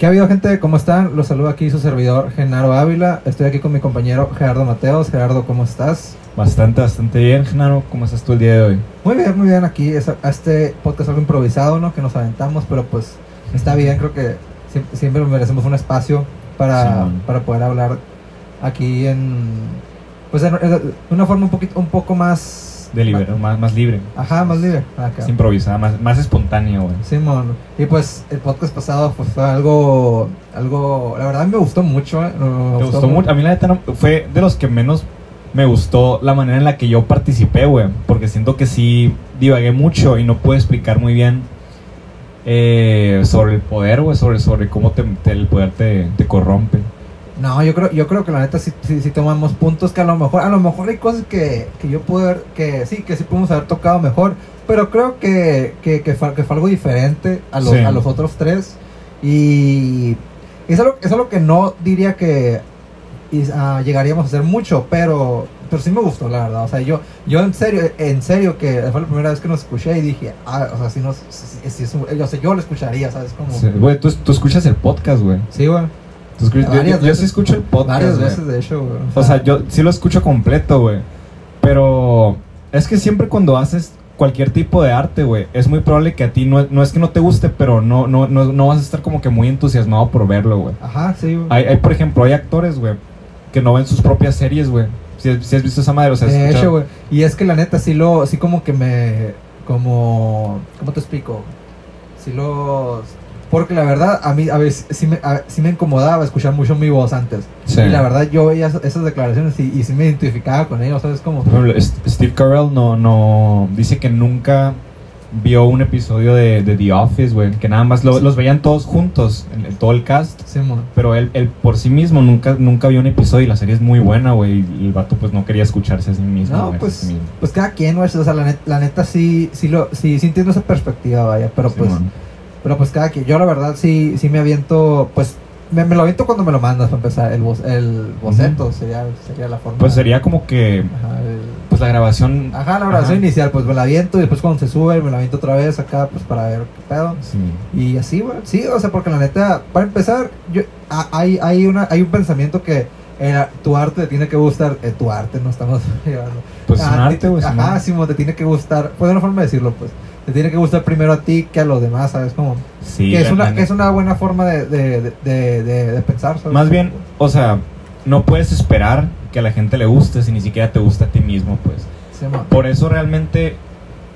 ¿Qué ha habido, gente? ¿Cómo están? Los saludo aquí su servidor Genaro Ávila. Estoy aquí con mi compañero Gerardo Mateos. Gerardo, ¿cómo estás? Bastante, bastante bien, Genaro. ¿Cómo estás tú el día de hoy? Muy bien, muy bien. Aquí es este podcast algo improvisado, ¿no? Que nos aventamos, pero pues está bien. Creo que siempre, siempre merecemos un espacio para, Sí. para poder hablar aquí en... Pues en una forma un poquito, un poco más... De libre, más, más libre. Ajá, más libre. Es improvisada, más, más espontáneo, güey. Simón, y pues el podcast pasado pues, fue algo, algo, la verdad me gustó mucho. eh, me ¿Te gustó mucho? A mí la neta no- fue de los que menos me gustó la manera en la que yo participé, güey. Porque siento que sí divagué mucho y no pude explicar muy bien eh, sobre el poder, güey. Sobre, sobre cómo te, te- el poder te, te corrompe. No, yo creo, yo creo que la neta sí, sí, sí tomamos puntos que a lo mejor, a lo mejor hay cosas que, que yo pude haber, que sí, que sí pudimos haber tocado mejor, pero creo que, que, que, fue, que fue algo diferente a los, Sí. a los otros tres. Y es algo, es algo que no diría que ah, llegaríamos a hacer mucho, pero, pero sí me gustó, la verdad. O sea, yo, yo en serio, en serio que fue la primera vez que nos escuché y dije, ah, o sea, si nos, si, si es un- o sea, yo lo escucharía, ¿sabes? Como, Güey, tú, tú escuchas el podcast, güey. sí, güey. Yo- yo, Varias yo sí escucho el podcast, Varias veces, de hecho, güey. O sea, yo sí lo escucho completo, güey. Pero es que siempre cuando haces cualquier tipo de arte, güey, es muy probable que a ti no, no es que no te guste, pero no, no, no, no vas a estar como que muy entusiasmado por verlo, güey. Ajá, sí, güey. Hay, hay, por ejemplo, hay actores, güey, que no ven sus propias series, güey. Si, si has visto esa madre, o sea, de hecho, güey. Y es que la neta, sí lo, sí como que me, como, ¿cómo te explico? Sí los, porque la verdad, a mí, a veces, sí me, a- sí me incomodaba escuchar mucho mi voz antes. Sí. Y la verdad, yo veía esas, declaraciones y, y sí me identificaba con ellos, ¿sabes? Como, Por ejemplo, St- Steve Carell no, no dice que nunca vio un episodio de, de The Office, güey, que nada más lo- Sí. los veían todos juntos, en, todo el cast. Simón. Pero él, él por sí mismo nunca, nunca vio un episodio y la serie es muy buena, güey. Y el vato pues no quería escucharse a sí mismo. No, pues, sí mismo. pues cada quien, güey, o sea, la, net- la neta sí, sí lo, sí, sí entiendo esa perspectiva, vaya, pero pues, Simón. Pero pues cada quien, yo la verdad sí, sí me aviento, pues me, me lo aviento cuando me lo mandas para empezar, el, el boceto sería, sería la forma. Pues sería como que, Ajá, el- pues la grabación... ajá, la grabación Ajá. inicial, pues me la aviento y después cuando se sube me la aviento otra vez acá, pues para ver qué pedo. Sí. Y así, güey, sí, o sea, porque la neta, para empezar, yo, a- hay, hay, una, hay un pensamiento que eh, tu arte te tiene que gustar, eh, tu arte, no estamos llevando. Pues es un Ah, arte, te- güey. es un Ajá. Simón, te tiene que gustar, pues de una forma de decirlo, pues. Te tiene que gustar primero a ti que a los demás, ¿sabes? Como, Sí, que, es una, que es una buena forma de, de, de, de- pensar. ¿sabes? Más bien, o sea, no puedes esperar que a la gente le guste si ni siquiera te gusta a ti mismo, pues. Sí. Por eso realmente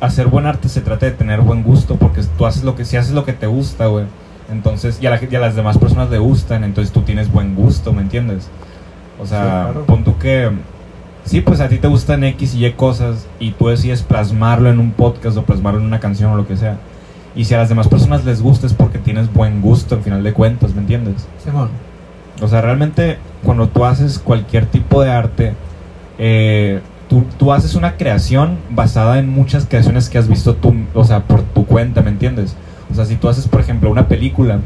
hacer buen arte se trata de tener buen gusto, porque tú haces lo que, si haces lo que te gusta, güey. Entonces, y a, la, gente- y a las demás personas le gustan, entonces tú tienes buen gusto, ¿me entiendes? O sea, Sí, claro. pon tú que, sí, pues a ti te gustan X y Y cosas y tú decides plasmarlo en un podcast o plasmarlo en una canción o lo que sea. Y si a las demás personas les gusta es porque tienes buen gusto, en final de cuentas, ¿me entiendes? Simón. O sea, realmente cuando tú haces cualquier tipo de arte, eh, tú, tú haces una creación basada en muchas creaciones que has visto tú, o sea, por tu cuenta, ¿me entiendes? O sea, si tú haces, por ejemplo, una película,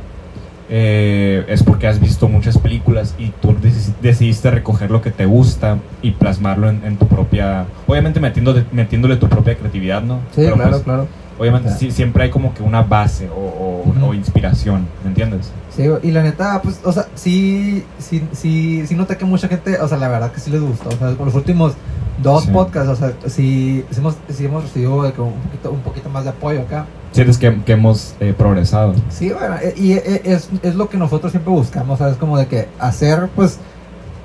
eh, es porque has visto muchas películas y tú deci- decidiste recoger lo que te gusta y plasmarlo en, en tu propia... Obviamente metiéndole, metiéndole tu propia creatividad, ¿no? Sí, Pero, claro, pues, claro. Obviamente sí, siempre hay como que una base o, o- inspiración, ¿me entiendes? Sí, y la neta, pues, o sea, sí, sí, sí, sí noté que mucha gente, o sea, la verdad que sí les gustó. O sea, con los últimos dos Sí. podcasts, o sea, sí, sí hemos, sí hemos recibido un, poquito, un poquito más de apoyo acá. Sientes que, que hemos eh, progresado. Sí, bueno, eh, y eh, es, es lo que nosotros siempre buscamos, ¿sabes? Como de que hacer, pues,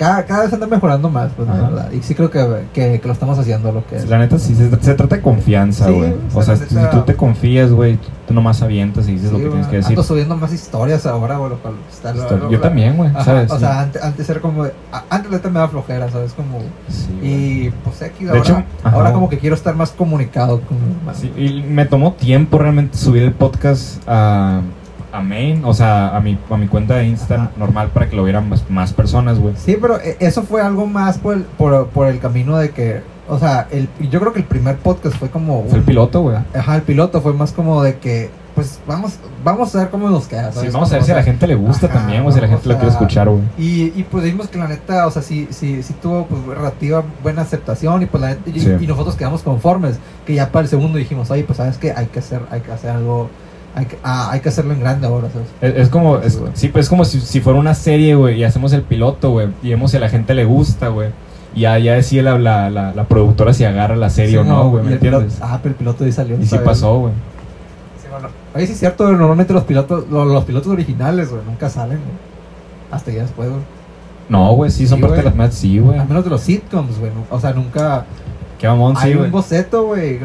cada, cada vez anda mejorando más, pues, la Ajá. verdad. Y sí creo que, que, que lo estamos haciendo lo que es. La neta sí, se, se trata de confianza, güey. o o sea, la si tú te confías, güey, tú, nomás avientas y dices lo que tienes que decir. Ando subiendo más historias ahora, güey, yo la- también, güey, ¿sabes? O sea, antes, antes era como... Antes la neta me daba flojera, ¿sabes? Como... Y pues aquí De ahora, hecho, ajá. ahora como que quiero estar más comunicado con. Sí, y me tomó tiempo realmente subir el podcast a, a Main, o sea, a mi, a mi cuenta de Insta normal para que lo vieran más, más personas, güey. Sí, pero eh, eso fue algo más por el, por, por el camino de que, o sea, el, yo creo que el primer podcast fue como... Fue el piloto, güey. Ajá, el piloto fue más como de que, pues vamos, vamos a ver cómo nos queda. Sí, vamos a ver si a la gente le gusta ajá, también, o si la gente lo quiere escuchar, güey. Y, y pues vimos que la neta, o sea, sí, sí, sí tuvo pues relativa buena aceptación y pues la neta, y nosotros quedamos conformes, que ya para el segundo dijimos, oye, pues sabes que hay que hacer, hay que hacer algo hay que, ah, hay que hacerlo en grande ahora, ¿sabes? Es, es como, Sí, es, sí, pues es como si, si fuera una serie, güey, y hacemos el piloto, güey, y vemos si a la gente le gusta, güey. Y ya, ya decide la, la, la, la productora si agarra la serie Sí, o no, güey, ¿me el piloto- entiendes? ah, pero el piloto ahí salió. y sí pasó, güey. Sí, bueno, Oye, sí es cierto, normalmente los pilotos, lo- los, pilotos originales, güey, nunca salen. Hasta ya después, güey. No, güey, sí, son Sí, parte de las más, sí, güey. Al menos de los sitcoms, güey. O sea, nunca Qué mamón, sí, hay un boceto, güey.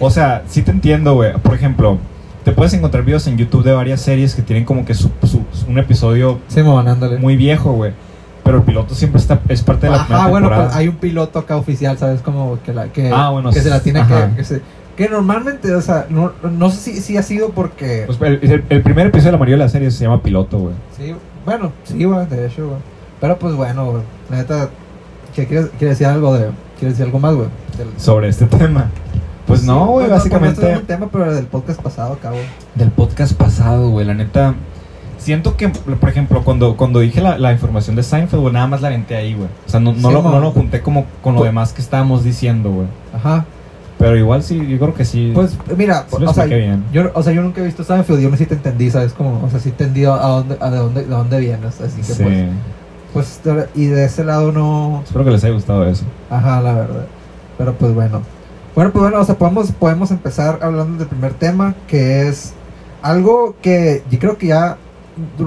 O sea, sí te entiendo, güey. Por ejemplo, te puedes encontrar videos en YouTube de varias series que tienen como que su, su- un episodio Sí, muy viejo, güey. Pero el piloto siempre está, es parte de la Ajá, bueno, pues hay un piloto acá oficial, ¿sabes? Como que, la, que, Ah, bueno, que se la tiene ajá. que, que se- que normalmente, o sea, no, no sé si, si ha sido porque... Pues, el, el- el primer episodio de la mayoría de la serie se llama Piloto, güey. sí, bueno, sí, güey, de hecho, güey. Pero pues bueno, güey, la neta, ¿qué quieres, quieres decir algo de... ¿Quieres decir algo más, güey? Del- Sobre este tema. Pues no, güey, pues, no, básicamente... pues, no es un tema, pero del podcast pasado, acabo. Del podcast pasado, güey, la neta... Siento que, por ejemplo, cuando, cuando dije la, la información de Seinfeld, güey, nada más la aventé ahí, güey. O sea, no, no, Sí, lo, no lo junté como con lo Pues- demás que estábamos diciendo, güey. Ajá. Pero igual sí, yo creo que sí. Pues mira, sí o sea, bien. yo, o sea, yo nunca he visto Seinfeld, yo no sí te entendí, ¿sabes? Como, o sea, sí entendí a dónde, a de dónde, de dónde vienes, así que Sí. pues, pues, y de ese lado no, Espero que les haya gustado eso. ajá, la verdad. Pero pues bueno. Bueno, pues bueno, o sea, podemos, podemos empezar hablando del primer tema, que es algo que yo creo que ya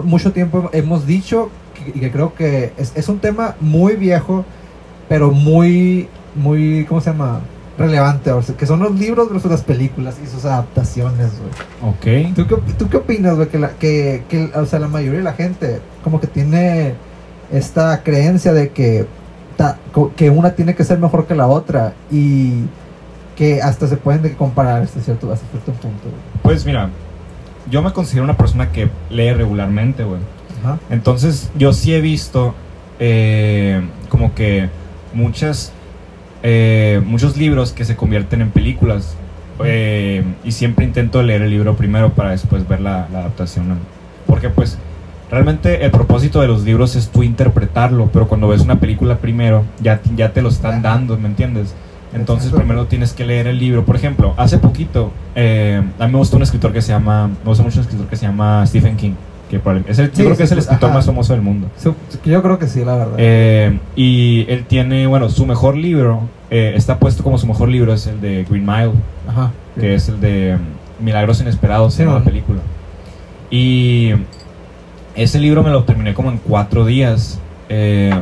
mucho tiempo hemos dicho, y que creo que es, es un tema muy viejo, pero muy, muy, ¿cómo se llama? Relevante, o sea, que son los libros versus las películas y sus adaptaciones, güey. Ok. ¿Tú qué, tú qué opinas, güey? Que, la, que, que, o sea, la mayoría de la gente como que tiene esta creencia de que, ta- que una tiene que ser mejor que la otra y que hasta se pueden de comparar hasta cierto, hasta cierto punto. güey. Pues mira, yo me considero una persona que lee regularmente, güey. Ajá. Entonces, yo sí he visto eh, como que muchas, eh, muchos libros que se convierten en películas. eh, y siempre intento leer el libro primero para después ver la, la adaptación. ¿no? Porque pues realmente el propósito de los libros es tú interpretarlo, pero cuando ves una película primero ya, ya te lo están Ajá. dando, ¿me entiendes? Entonces primero tienes que leer el libro. Por ejemplo, hace poquito, eh, a mí me gusta un escritor que se llama, me gusta mucho un escritor que se llama Stephen King, que es el, yo creo que es el escritor ajá. más famoso del mundo. Yo creo que sí, la verdad. Eh, y él tiene, bueno, su mejor libro, eh, está puesto como su mejor libro, es el de Green Mile, Ajá. que es el de mm, Milagros Inesperados, Sí, llama la película. Y ese libro me lo terminé como en cuatro días. Eh,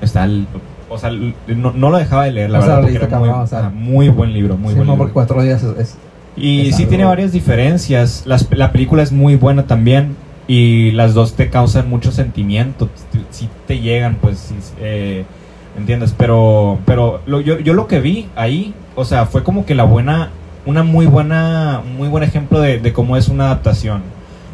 está el- o sea, no, no lo dejaba de leer, la O verdad, porque era muy, cabrón, o sea. muy buen libro, muy Sí, buen no, libro. cuatro días es... es- Y Es sí algo- tiene varias diferencias. Las- la película es muy buena también. Y las dos te causan mucho sentimiento. Si te llegan, pues, sí, eh, ¿entiendes? Pero, pero lo- yo, yo lo que vi ahí, o sea, fue como que la buena, una muy buena, muy buen ejemplo de, de cómo es una adaptación.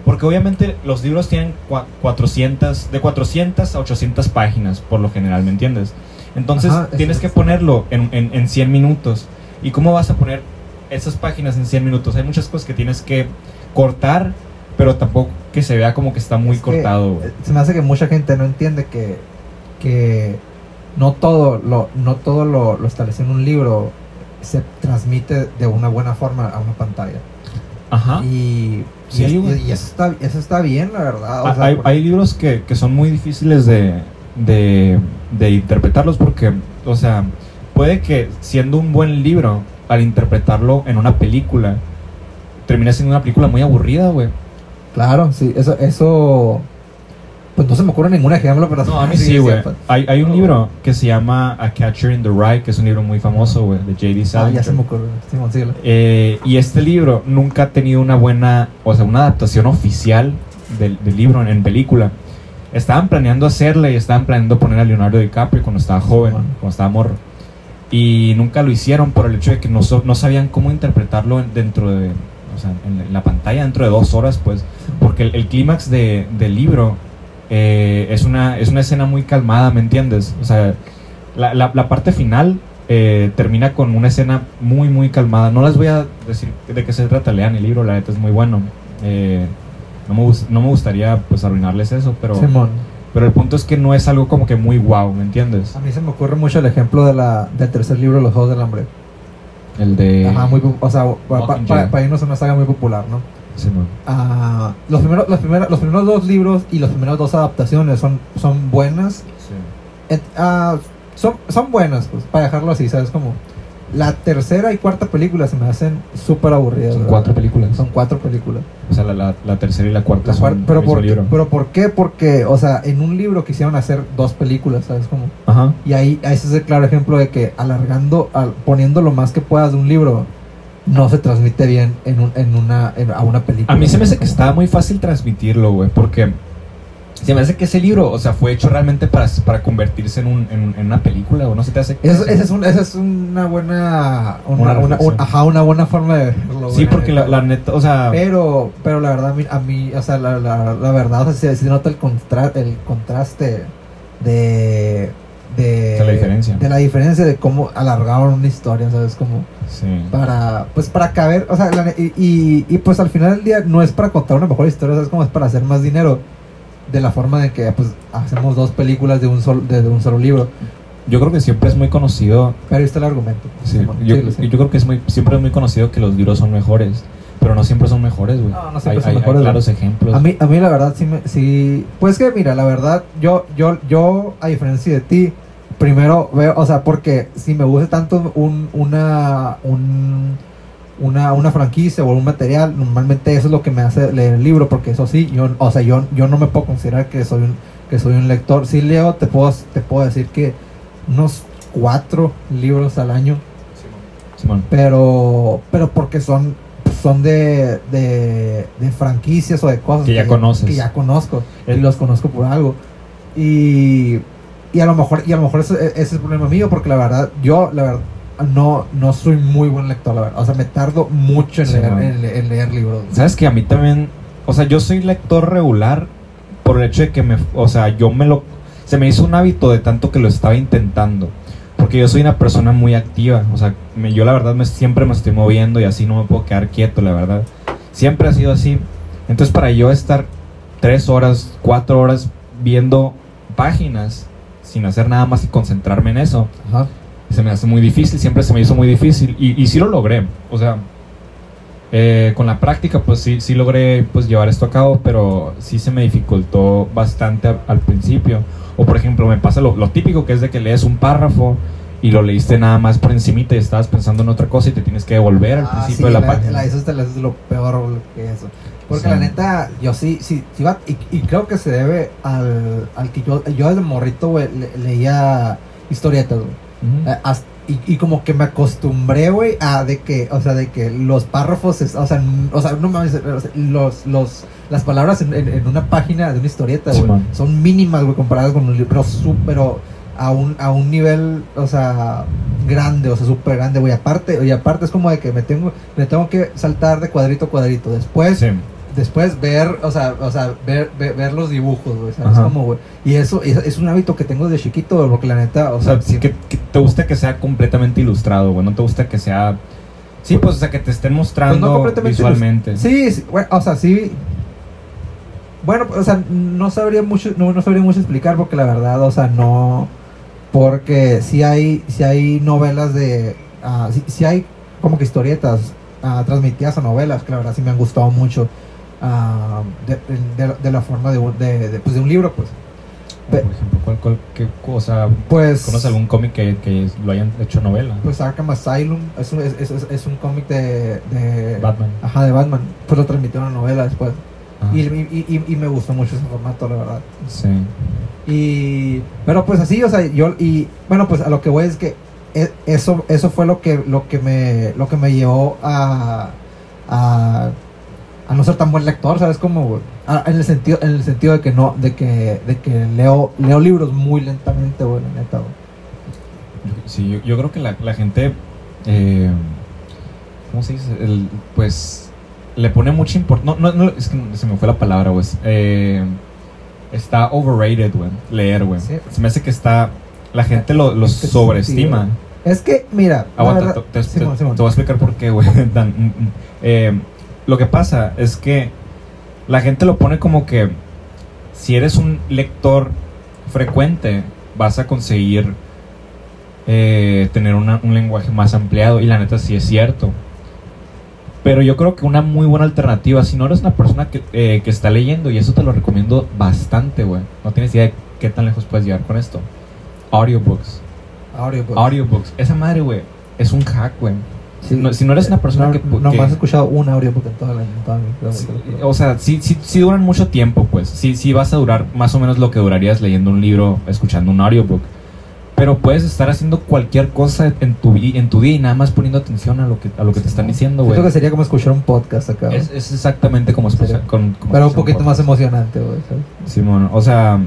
Porque obviamente los libros tienen cua- 400, de 400 a 800 páginas, por lo general, ¿me entiendes? Entonces Ajá, tienes que ponerlo en, en, en 100 minutos. ¿Y cómo vas a poner esas páginas en 100 minutos? Hay muchas cosas que tienes que cortar, pero tampoco que se vea como que está muy es cortado. eh, se me hace que mucha gente no entiende que, que no todo lo no todo lo, lo establecido en un libro se transmite de una buena forma a una pantalla. Ajá. Y, Sí, y, eso, está, eso está bien, la verdad. o sea, hay, porque- hay libros que, que son muy difíciles de, de, de interpretarlos porque, o sea, puede que siendo un buen libro, al interpretarlo en una película, termine siendo una película muy aburrida, güey. Claro, sí, eso, eso. Pues no se me ocurre ningún ejemplo, pero No, a mí sí, güey. Hay, hay un libro que se llama A Catcher in the Rye, que es un libro muy famoso, güey, de J.D. Ah, Salinger. ya se me ocurre. Eh, y este libro nunca ha tenido una buena, o sea, una adaptación oficial del, del libro en, en película. Estaban planeando hacerle y estaban planeando poner a Leonardo DiCaprio cuando estaba joven, Bueno. cuando estaba morro. Y nunca lo hicieron por el hecho de que no, so- no sabían cómo interpretarlo en- dentro de, o sea, en la- en la pantalla dentro de dos horas, pues. Porque el, el clímax de- del libro eh, es, una, es una escena muy calmada, ¿me entiendes? O sea, la, la- la parte final eh, termina con una escena muy, muy calmada. No les voy a decir de qué se trata, lean el libro, la neta es muy bueno. Eh, no, me, no me gustaría pues arruinarles eso, pero, Simón. pero el punto es que no es algo como que muy wow, ¿me entiendes? A mí se me ocurre mucho el ejemplo de la, del tercer libro de los Juegos del Hambre. El de... Ajá, muy, o sea, para irnos a una saga muy popular, ¿no? Sí, man. Ah, los, primeros, los, primeros, los primeros dos libros y las primeras dos adaptaciones son, son buenas. Et- ah, son, son buenas, pues, para dejarlo así, ¿sabes? Como la tercera y cuarta película se me hacen súper aburridas. Son cuatro películas. Son cuatro películas. O sea, la, la, la tercera y la cuarta La son pero, por, libro. pero ¿por qué? Porque, o sea, en un libro quisieron hacer dos películas, ¿sabes? Como, Ajá. y ahí ese es el claro ejemplo de que alargando, al- poniendo lo más que puedas de un libro, no se transmite bien en, un, en una, en- a una película. A mí se me hace que estaba muy fácil transmitirlo, güey, porque se me hace que ese libro, o sea, fue hecho realmente para, para convertirse en, un, en, en una película, o no se te hace. Esa, es, un- esa es una buena. Una, Una una- ajá, una buena forma de verlo. Sí, porque la, la neta, o sea, Pero, pero la verdad, a mí, o sea, la, la, la verdad, o sea, se, se nota el, contra, el contraste de, de. De la diferencia. De la diferencia de cómo alargaron una historia, ¿sabes? Como sí. para, pues para caber, o sea, la y, y, y, pues al final del día no es para contar una mejor historia, ¿sabes? Como es para hacer más dinero. De la forma de que, pues, hacemos dos películas de un solo, de, de un solo libro. Yo creo que siempre es muy conocido, Pero ahí está el argumento. sí, yo, Sí, creo que es muy, siempre es muy conocido que los libros son mejores, pero no siempre son mejores, güey. No, no siempre hay, son hay- mejores, claros ejemplos. A mí, a mí la verdad sí me, sí, pues que mira, la verdad, yo, yo, yo, a diferencia de ti, primero veo, o sea, porque si me gusta tanto un, una, un, una, una franquicia o un material, normalmente eso es lo que me hace leer el libro, porque eso sí, yo, o sea, yo, yo no me puedo considerar que soy un, que soy un lector. Si leo, te puedo, te puedo decir que unos cuatro libros al año, Simón. pero, pero porque son, son de, de, de franquicias o de cosas Que ya conoces. que ya conozco y El- los conozco por algo y, y a lo mejor y a lo mejor ese, ese es el problema mío porque la verdad yo la verdad no no soy muy buen lector la verdad o sea me tardo mucho en Sí, leer en, le- en leer libros Sabes que a mí también, o sea, yo soy lector regular por el hecho de que me, o sea, yo me lo, se me hizo un hábito de tanto que lo estaba intentando. Porque yo soy una persona muy activa, o sea, me- yo la verdad me, siempre me estoy moviendo y así no me puedo quedar quieto, la verdad. Siempre ha sido así. Entonces para yo estar tres horas, cuatro horas viendo páginas sin hacer nada más y concentrarme en eso, Ajá. Se me hace muy difícil, siempre se me hizo muy difícil y, y sí lo logré, o sea, eh, con la práctica pues sí, sí logré pues llevar esto a cabo, pero sí se me dificultó bastante a- al principio. O por ejemplo me pasa lo, lo típico que es de que lees un párrafo y lo leíste nada más por encimita y estabas pensando en otra cosa y te tienes que devolver al Ah, principio sí, de la, la- página. la- eso es, es lo peor que eso porque Sí. la neta yo sí sí, sí va- y, y creo que se debe al, al que yo yo desde morrito güey le- leía historietas güey Eh, hasta- y, y como que me acostumbré, güey, a de que, o sea, de que los párrafos, es- o sea, o sea, no mames, los, los, las palabras en, en- en una página de una historieta, güey, son mínimas, güey, comparadas con un libro, pero a un, a un nivel, o sea, grande, o sea, súper grande, güey, aparte, y aparte es como de que me tengo, me tengo que saltar de cuadrito a cuadrito, después, Sí. Después ver, o sea, o sea, ver, ver, ver los dibujos, güey, ¿sabes cómo, güey? Y eso es, es un hábito que tengo desde chiquito, güey, porque la neta, o O sea, sea, sí que, que te gusta que sea completamente ilustrado, güey, no te gusta que sea... Sí, pues, o sea, que te estén mostrando Pues no visualmente. Sí, sí, bueno, o sea, sí. Bueno, o sea, no sabría mucho, no, no sabría mucho explicar porque la verdad, o sea, no, porque sí hay, sí hay novelas de, ah, sí, sí hay como que historietas ah, transmitidas a novelas que la verdad sí me han gustado mucho ah, de, de- de la forma de, pues, de un libro, pues. Por ejemplo, ¿cuál, cuál, qué cosa? Pues, ¿Conoces algún cómic que, que lo hayan hecho novela? pues Arkham Asylum es un, es, es- es un cómic de, de, Batman. ajá, de Batman, pues lo transmitieron a novela después. Ajá. Y, y, y- y me gustó mucho ese formato, la verdad. Sí. Y, pero pues así, o sea, yo, y bueno, pues a lo que voy es que e- eso, eso fue lo que, lo que me, lo que me llevó a, a, a no ser tan buen lector, ¿sabes? Como, güey? A- en el sentido, en el sentido de que no, de que, de que leo, leo libros muy lentamente, güey, la neta, güey. Sí, yo, yo creo que la, la gente, eh, ¿cómo se dice? El, pues le pone mucha importancia. No, no, no, es que se me fue la palabra, güey. Eh, está overrated, güey. Leer, güey. Sí. Se me hace que está. La gente lo, lo sobreestima. Es que, mira, Aguanta, verdad- te, te- Simón, te- Simón. te voy a explicar por qué, güey. Mm, mm. Eh, lo que pasa es que la gente lo pone como que si eres un lector frecuente, vas a conseguir eh, tener una- un lenguaje más ampliado. Y la neta sí es cierto. Pero yo creo que una muy buena alternativa, si no eres una persona que, eh, que está leyendo, y eso te lo recomiendo bastante, güey. No tienes idea de qué tan lejos puedes llegar con esto. Audiobooks. Audiobooks. Audiobooks. Esa madre, güey, es un hack, güey. Sí. No- si no eres una persona no, que... No, que- has escuchado un audiobook en toda la, en toda mi vida, Sí, o sea, sí, sí, sí duran mucho tiempo, pues. Sí, sí vas a durar más o menos lo que durarías leyendo un libro, escuchando un audiobook. Pero puedes estar haciendo cualquier cosa en tu, en tu día y nada más poniendo atención a lo que, a lo que te están diciendo, güey. Siento que sería como escuchar un podcast acá. Es, es exactamente como escuchar con, como pero un escuchar poquito más podcast. emocionante, güey. Simón, o sea,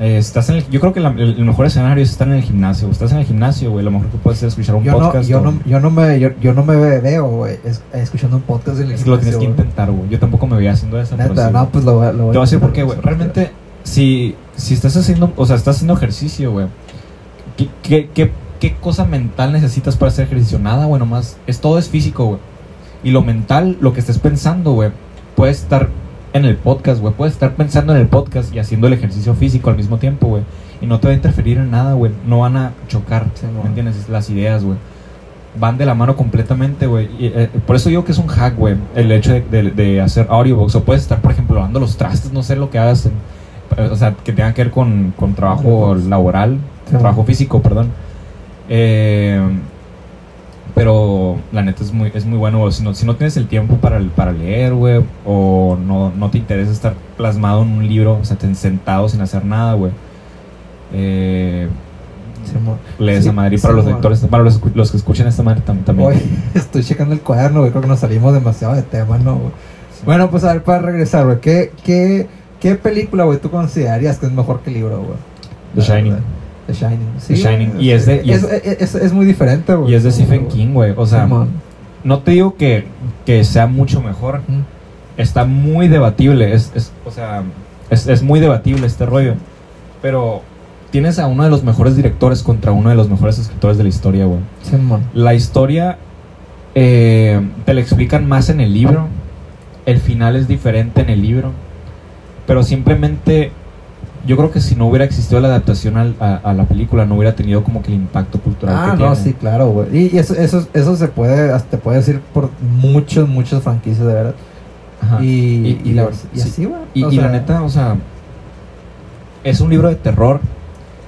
eh, estás en el, yo creo que la- el, el mejor escenario es estar en el gimnasio. Estás en el gimnasio, güey, lo mejor que puedes hacer es escuchar un Yo no, podcast. yo, o- no, yo, no me, yo, yo no me veo, güey, es- escuchando un podcast en el es que lo tienes que gimnasio, intentar, güey. Yo tampoco me veía haciendo eso. Neta, sí, no, pues lo, voy a- lo Te voy a decir por qué, intentar, güey. Realmente, si, si estás haciendo, o sea, estás haciendo ejercicio, güey, ¿qué, qué, qué, qué cosa mental necesitas para hacer ejercicio? Nada, güey, nomás. Es, todo es físico, güey. Y lo mental, lo que estés pensando, güey, puede estar en el podcast, güey. Puedes estar pensando en el podcast y haciendo el ejercicio físico al mismo tiempo, güey. Y no te va a interferir en nada, güey. No van a chocar, Sí, ¿me no. entiendes? Las ideas, güey. Van de la mano completamente, güey. Eh, por eso digo que es un hack, güey. El hecho de, de- de hacer audiobooks. O puedes estar, por ejemplo, lavando los trastes, no sé lo que hagas. en- o sea, que tenga que ver con, con trabajo laboral, Sí, trabajo físico, perdón. Eh, pero la neta es muy, es muy bueno. Si no, si no tienes el tiempo para, para leer, güey, o no, no te interesa estar plasmado en un libro, o sea, ten- sentado sin hacer nada, güey. Eh, Simón. lee Sí, esa madre. Y para los lectores, para los, los que escuchen esta madre tam- también. Oye, estoy checando el cuaderno, güey. Creo que nos salimos demasiado de tema, ¿no? güey? Bueno, pues a ver, para regresar, güey. ¿Qué, qué, ¿Qué película, güey, tú considerarías que es mejor que el libro, güey? The Shining. The Shining. Sí, The Shining. Y es de- y es, es- es, es muy diferente, güey. Y es de Stephen. King, güey. O sea, Simón. no te digo que, que sea mucho mejor. Está muy debatible. Es, es- o sea, es, es muy debatible este rollo. Pero tienes a uno de los mejores directores contra uno de los mejores escritores de la historia, güey. La historia eh, te la explican más en el libro. El final es diferente en el libro. Pero simplemente yo creo que si no hubiera existido la adaptación al- a, a la película, no hubiera tenido como que el impacto cultural Ah, que no, tiene. sí, claro, güey. Y, eso, eso, eso se puede, te puede decir por muchas, muchas franquicias, de verdad. Ajá. Y, Y- y, la- y sí. así, güey. Y, la neta, o sea, es un libro de terror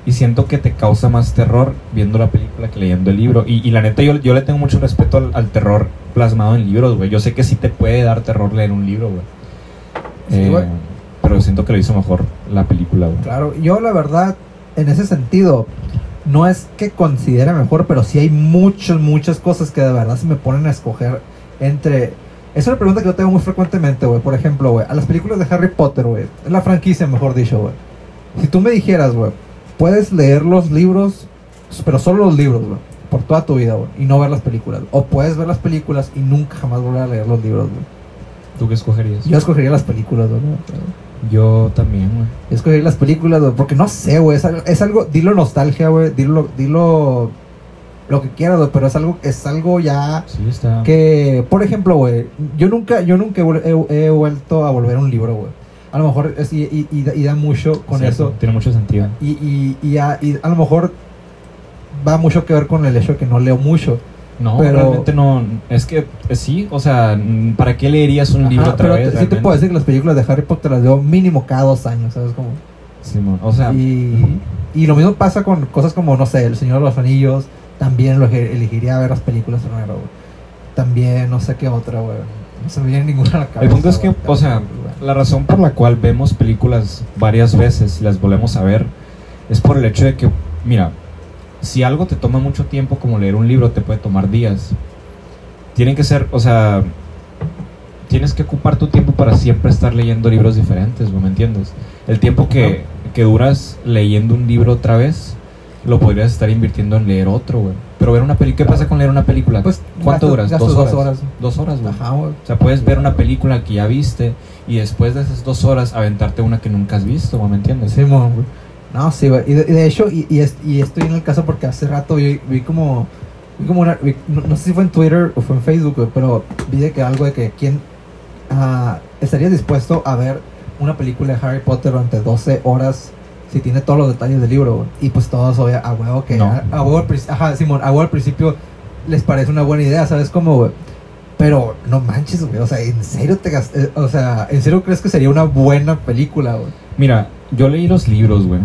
y siento que te causa más terror viendo la película que leyendo el libro. Y, y la neta, yo, yo le tengo mucho respeto al, al terror plasmado en libros, güey. Yo sé que sí te puede dar terror leer un libro, güey. Sí, Eh, güey. Pero siento que lo hizo mejor la película, güey. Claro, yo la verdad, en ese sentido, no es que considere mejor, pero sí hay muchas, muchas cosas que de verdad se me ponen a escoger entre... Es una pregunta que yo tengo muy frecuentemente, güey. Por ejemplo, güey, a las películas de Harry Potter, güey. La franquicia, mejor dicho, güey. Si tú me dijeras, güey, puedes leer los libros, pero solo los libros, güey, por toda tu vida, güey, y no ver las películas. O puedes ver las películas y nunca jamás volver a leer los libros, güey. ¿Tú qué escogerías? Yo escogería las películas, güey. Yo también, güey. Yo escogí las películas, güey, porque no sé, güey, es algo, es algo, dilo nostalgia, güey, dilo, dilo lo que quieras, güey, pero es algo, es algo ya Sí, está. que, por ejemplo, güey, yo nunca, yo nunca he, vuel- he- he vuelto a volver un libro, güey. A lo mejor, es- y, y- y da- y da mucho con eso, Tiene mucho sentido. y, y, y, a, y a lo mejor va mucho que ver con el hecho de que no leo mucho. No, Pero- realmente no. Es que eh, sí, o sea, ¿para qué leerías un Ajá, libro otra pero vez? sí te puedo decir que las películas de Harry Potter las veo mínimo cada dos años, ¿sabes? Como, Simón, o sea, y, y lo mismo pasa con cosas como, no sé, El Señor de los Anillos. También lo elegiría ver las películas primero, güey. También, no sé qué otra, güey. No se me viene ninguna a la cabeza. el punto es que, o sea, la razón por la cual vemos películas varias veces y las volvemos a ver es por el hecho de que, mira, si algo te toma mucho tiempo como leer un libro, te puede tomar días. Tienen que ser, o sea, tienes que ocupar tu tiempo para siempre estar leyendo libros diferentes, ¿me entiendes? El tiempo que, que duras leyendo un libro otra vez, lo podrías estar invirtiendo en leer otro, güey. Pero ver una película, ¿qué pasa con leer una película? Pues, ¿Cuánto duras? ¿Dos dos horas? Dos horas, güey. Ajá, güey. O sea, puedes ver una película que ya viste y después de esas dos horas aventarte una que nunca has visto, güey, ¿me entiendes? Simón, güey. No, sí, güey. Y de, hecho, y, y, es- y estoy en el caso porque hace rato vi, vi como. Vi como una. vi- no, no sé si fue en Twitter o fue en Facebook, güey, pero vi de que algo de que quién. ah, estaría dispuesto a ver una película de Harry Potter durante 12 horas si tiene todos los detalles del libro, güey. Y pues todos, obvia- a huevo que. No. A, a huevo ajá, Simón, a huevo al principio les parece una buena idea, ¿sabes cómo, güey? Pero no manches, güey. O sea, ¿en serio te eh, O sea, ¿en serio crees que sería una buena película, güey? Mira, yo leí los libros, güey.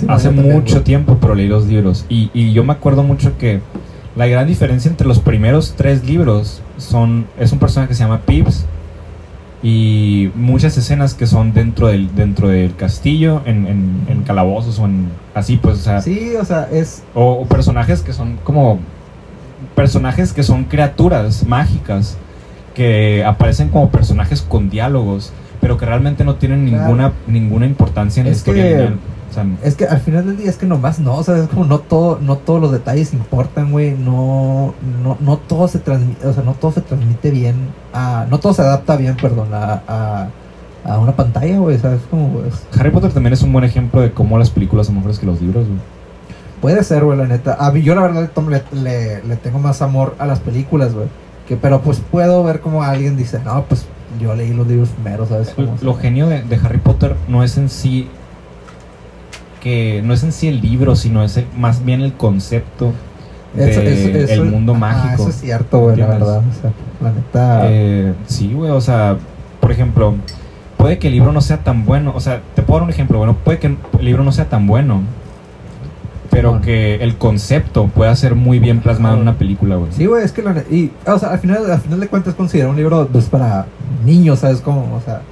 Sí, Hace mucho tiempo, pero leí los libros. Y, y yo me acuerdo mucho que la gran diferencia entre los primeros tres libros son. Es un personaje que se llama Pips. Y muchas escenas que son dentro del, dentro del castillo, en, en, en calabozos o en. Así, pues, o sea. Sí, o sea, es. O, o personajes que son como. Personajes que son criaturas mágicas. Que aparecen como personajes con diálogos. Pero que realmente no tienen Claro. ninguna, ninguna importancia en la historia que-. O sea, Es que al final del día es que nomás no, o sea, es como no todo, no todos los detalles importan, güey, no, no, no todo se transmite, o sea, no todo se transmite bien, a, no todo se adapta bien, perdón, a, a, a una pantalla, güey, ¿sabes? Como, pues, Harry Potter también es un buen ejemplo de cómo las películas son mejores que los libros, güey. puede ser, güey, la neta, a mí yo la verdad le, tomo- le, le- le tengo más amor a las películas, güey, que, pero pues puedo ver como alguien dice, no, pues yo leí los libros primero, ¿sabes? Lo genio de, de Harry Potter no es en sí que no es en sí el libro, sino es el- más bien el concepto de Eso- eso- eso- el mundo ajá, mágico. Eso es cierto, güey, la verdad, o sea, la neta... Eh, sí, güey, o sea, por ejemplo, puede que el libro no sea tan bueno, o sea, te puedo dar un ejemplo, bueno, puede que el libro no sea tan bueno, pero que el concepto pueda ser muy bien plasmado en una película, güey. Sí, güey, es que la y, o sea, al final, al final de cuentas considero un libro pues para niños, ¿sabes cómo? O sea,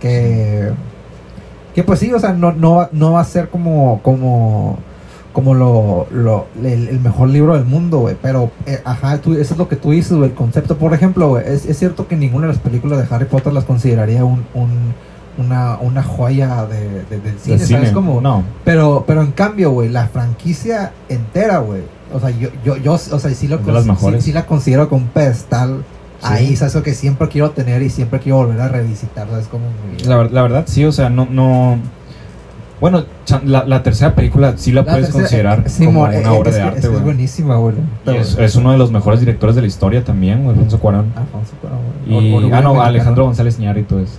que que pues sí, o sea, no no va- no va a ser como como como lo, lo el, el mejor libro del mundo, güey, pero eh, ajá, tú, eso es lo que tú dices, güey, el concepto, por ejemplo, güey, es, es cierto que ninguna de las películas de Harry Potter las consideraría un, un una, una joya de, de- del cine, Del ¿sabes cine. cómo? No, Pero, pero en cambio, güey, la franquicia entera, güey. O sea, yo, yo, yo, o sea, sí, lo sí, sí la considero como un pedestal. Ahí, ¿sabes? Lo que siempre quiero tener y siempre quiero volver a revisitar, ¿sabes? Como. La, la verdad, sí, o sea, no. no bueno, la, la tercera película sí la, La puedes tercera- considerar sí, como mo- una eh, obra es de arte, Es, que es güey. buenísima, güey. Es, es uno de los mejores directores de la historia también, güey, Alfonso Cuarón. Alfonso Cuarón, güey. Y, ah, no. Alejandro González Iñárritu es.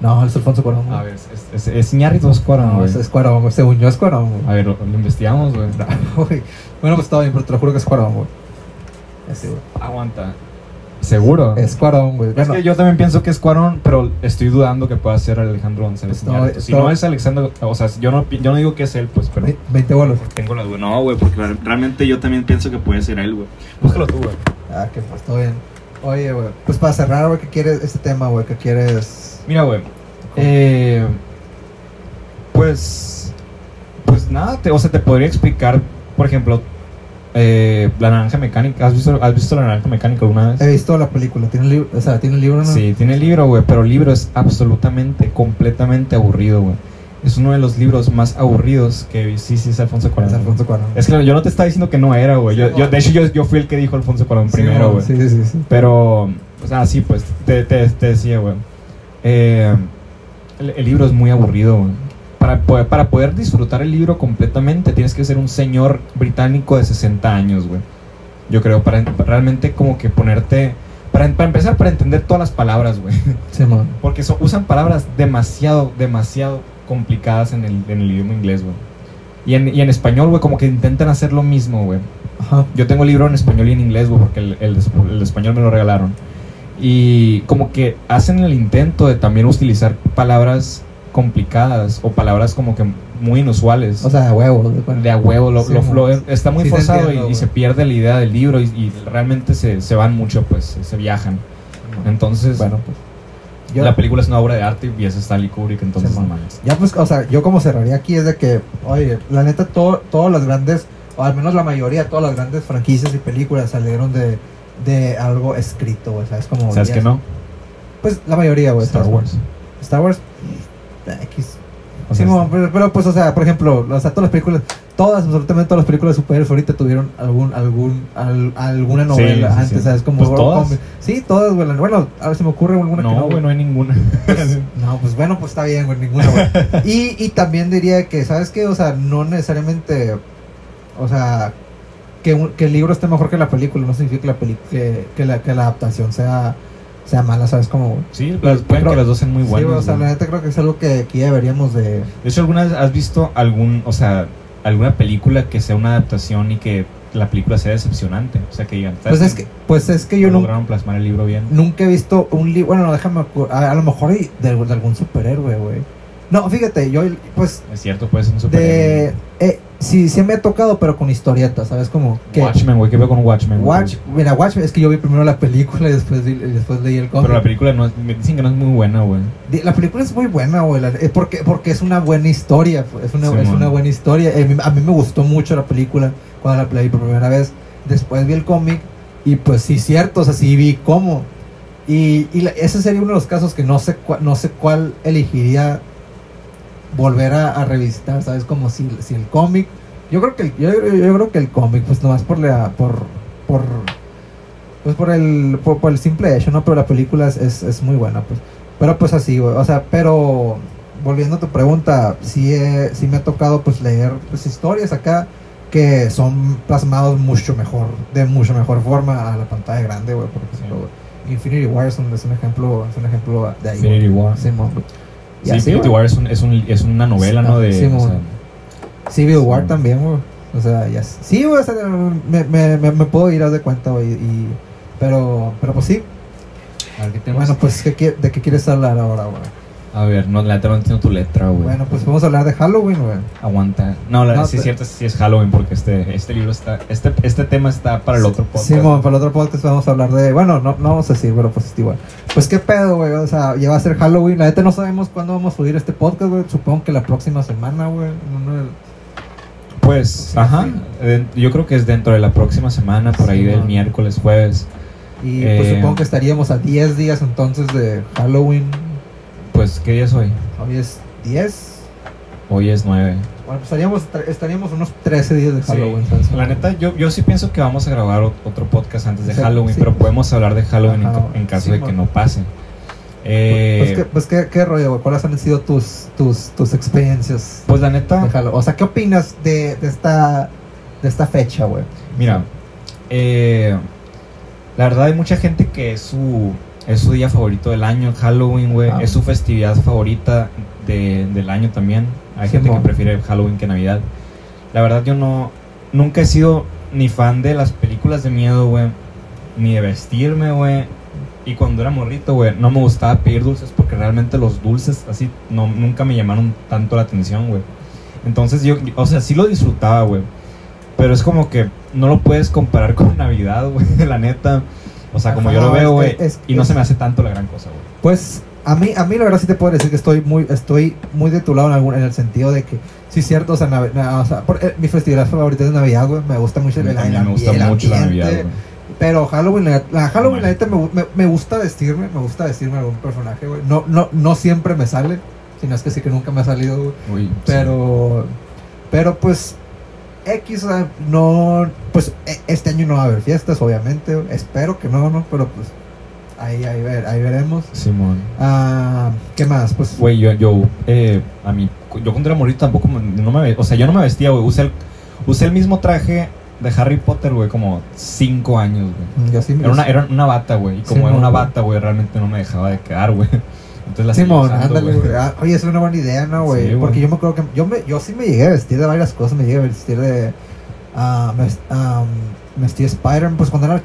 No, es Alfonso Cuarón. güey. A ver, es, es, es Iñárritu o es Cuarón, güey. es, es Cuarón, güey. Según yo es Cuarón, güey. A ver, lo, lo investigamos, güey. Güey. Bueno, pues está bien, pero te lo juro que es Cuarón, güey. Güey. Aguanta. ¿Seguro? Es Cuarón, güey. Es que yo también pienso que es Cuarón, pero estoy dudando que pueda ser Alejandro González no. Si no es Alexandro, o sea, yo no, yo no digo que es él, pues, pero ve- 20 bolos. tengo la duda. No, güey, porque real- realmente yo también pienso que puede ser él, güey. Búscalo tú, güey. Ah, que pues, todo bien. Oye, güey. Pues para cerrar, güey, ¿qué quieres este tema, güey? ¿Qué quieres? Mira, güey. Eh, pues. Pues nada, te, o sea, te podría explicar, por ejemplo, eh, la naranja mecánica. ¿Has visto, ¿Has visto la naranja mecánica alguna vez? He visto la película. ¿Tiene el libro? O sea, ¿tiene el libro, no? Sí, tiene libro, güey, pero el libro es absolutamente, completamente aburrido, güey. Es uno de los libros más aburridos que vi. Sí, sí, es Alfonso Es Cuarón. Alfonso Cuarón. Es que yo no te estaba diciendo que no era, güey. Yo, yo- de hecho, yo, yo fui el que dijo Alfonso Cuarón Sí, primero, güey. Sí, sí, sí. sí. Pero, o sea, sí, pues, te, te, te decía, güey. Eh, el, el libro es muy aburrido, güey. Para poder, para poder disfrutar el libro completamente, tienes que ser un señor británico de 60 años, güey. Yo creo, para, para realmente como que ponerte... Para, para empezar, para entender todas las palabras, güey. Sí. Porque son- usan palabras demasiado, demasiado complicadas en el, en el idioma inglés, güey. Y en, y en español, güey, como que intentan hacer lo mismo, güey. Ajá. Yo tengo el libro en español y en inglés, güey, porque el, el, el español me lo regalaron. Y como que hacen el intento de también utilizar palabras complicadas o palabras como que muy inusuales. O sea, de huevo. de- de a huevo, lo, Sí, lo- mo. lo- está muy Sí forzado entiendo, y, se pierde la idea del libro y, y realmente se, se van mucho, pues se viajan. Entonces, Bueno, pues. Yo, la película es una obra de arte y es Stanley Kubrick, entonces Sí, no mames. Ya pues, o sea, yo como cerraría aquí es de que, oye, la neta, todo, todas las grandes, o al menos la mayoría, todas las grandes franquicias y películas salieron de, de algo escrito, güey, ¿sabes? Como ¿Sabes que no? Pues la mayoría, güey. Star. Wars. Star Wars, X. O Sí, pero, pero, pues, o sea, por ejemplo, o sea, todas las películas, todas, absolutamente todas las películas de superhéroes ahorita tuvieron algún, algún, al- alguna novela sí, antes. ¿sabes? Como Pues todas. sí, todas, güey. Bueno, a ver si me ocurre alguna que no, no, güey, no hay ninguna. no, pues bueno, pues está bien, güey, ninguna, güey. y, y también diría que, ¿sabes qué? O sea, no necesariamente, o sea, que, un- que el libro esté mejor que la película, no significa que la, peli- que, que la, que la adaptación sea, sea mala, ¿sabes? Como, sí, las, pueden Creo- que las dos sean muy sí, buenas. güey, o sea, la neta creo que es algo que, ya deberíamos de... De hecho, ¿alguna vez has visto algún, o sea, alguna película que sea una adaptación y que la película sea decepcionante. O sea, que digan, Pues ¿sabes es que, pues es que yo No lograron plasmar el libro bien. nunca he visto un libro. Bueno, no, déjame. A, a lo mejor de, de algún superhéroe, güey. No, fíjate, yo, pues. Es cierto, puede ser un superhéroe. De. Eh, sí, sí me ha tocado, pero con historietas, ¿sabes? Como. que Watchmen, güey, ¿qué veo con Watchmen? güey? Watch, mira, Watchmen, es que yo vi primero la película y después, y después leí el cómic. Pero la película no es, me dicen que no es muy buena, güey. La película es muy buena, güey. eh, porque, porque es una buena historia. pues, Es una, es una buena historia. Eh, a mí- a mí me gustó mucho la película cuando la leí por primera vez. Después vi el cómic y pues sí, cierto, o sea, sí vi cómo. Y, y la- ese sería uno de los casos que no sé, cua- no sé cuál elegiría volver a, a revisitar, ¿sabes? Como si, si el cómic. Yo creo que el, yo, creo que el cómic, pues nomás por la, por, por, pues por el, por, por el simple hecho, ¿no? Pero la película es, es, es muy buena, pues. Pero pues así, güey. O sea, pero volviendo a tu pregunta, sí, he- sí me ha tocado pues leer pues, historias acá que son plasmados mucho mejor, de mucho mejor forma a la pantalla grande, güey. Por ejemplo. Infinity War es un, es un ejemplo, es un ejemplo de ahí. Infinity War. Güey. Y Sí, así, Infinity güey. War es, un- es, un- es una novela, ¿no? De, Sí, o sea, Civil War Sí. también, güey. O sea, ya. s- Sí, güey, o sea, me, me, me, me puedo ir, haz de cuenta, güey. Y, pero, pero pues sí. a ver, ¿qué tenemos? Bueno, pues, ¿qué, qui- ¿de qué quieres hablar ahora, güey? A ver, no, la entiendo tu letra, güey. Bueno, pues vamos a hablar de Halloween, güey. Aguanta. No, la, No, sí es te- cierto, sí es Halloween porque este, este libro está, este, este tema está para el otro podcast. Simón, para el otro podcast vamos a hablar de. Bueno, no, no vamos a decir, pero pues igual. Pues qué pedo, güey. O sea, ya va a ser Halloween. La neta no sabemos cuándo vamos a subir este podcast, güey. Supongo que la próxima semana, güey. Pues, Sí, ajá. sí. Yo creo que es dentro de la próxima semana, por ahí Sí, del miércoles, jueves. Y pues Eh. supongo que estaríamos a 10 días entonces de Halloween. Pues, ¿qué día es hoy? Hoy es 10. Hoy es 9. Bueno, pues estaríamos, estaríamos unos 13 días de Halloween. La neta, yo, yo sí pienso que vamos a grabar ot- otro podcast antes de Sí, Halloween, sí. pero podemos hablar de Halloween en Ajá, ca- en, caso de que no pase. Eh, Pues, ¿qué, pues ¿qué, qué rollo, güey? ¿Cuáles han sido tus, tus, tus experiencias pues la neta, de? O sea, ¿qué opinas de, de, esta, de esta fecha, güey? Mira, eh, la verdad hay mucha gente que es su, es su día favorito del año, Halloween, güey. Ah. Es su festividad favorita de- del año también. Hay gente que prefiere Halloween que Navidad. La verdad yo no, nunca he sido ni fan de las películas de miedo, güey. Ni de vestirme, güey. Y cuando era morrito, güey, no me gustaba pedir dulces porque realmente los dulces así no, nunca me llamaron tanto la atención, güey. Entonces yo, o sea, sí lo disfrutaba, güey. Pero es como que no lo puedes comparar con Navidad, güey, la neta. O sea, como yo lo veo, es que- güey, y no se me hace tanto la gran cosa, güey. Pues a mí, a mí la verdad sí te puedo decir que estoy muy, estoy muy de tu lado en, algún, en el sentido de que, sí es cierto, o sea, na- o sea, por- eh, mi festividad favorita es Navidad, güey. Me gusta mucho el, el- también el me gusta ambi- el mucho la Navidad, güey. Pero Halloween, la, la Halloween, la Bueno. neta, me, me, me gusta vestirme, me gusta vestirme algún personaje, güey. No, no, no siempre me sale, sino es que sí que nunca me ha salido, güey. Sí. Pero, pero pues, X, o sea, no, pues e- este año no va a haber fiestas, obviamente. Espero que no, ¿no? Pero pues, ahí, ahí, ver, ahí veremos. Simón. Ah, ¿Qué más? Pues, Güey, yo, yo, eh, a mí, yo cuando era morrito tampoco, no me, o sea, yo no me vestía, güey. Usé el, usé el mismo traje de Harry Potter, güey, como cinco años, güey. sí Era una, era una bata, güey. Y como era una bata, güey, realmente no me dejaba de quedar, güey. Entonces la seguí Simón, ándale, güey. Ah, Oye, es una buena idea, ¿no, güey? Sí. Porque yo me acuerdo que yo, me, yo sí me llegué a vestir de varias cosas. Me llegué a vestir de. ah, me, ah, me vestí de Spider-Man. Pues cuando era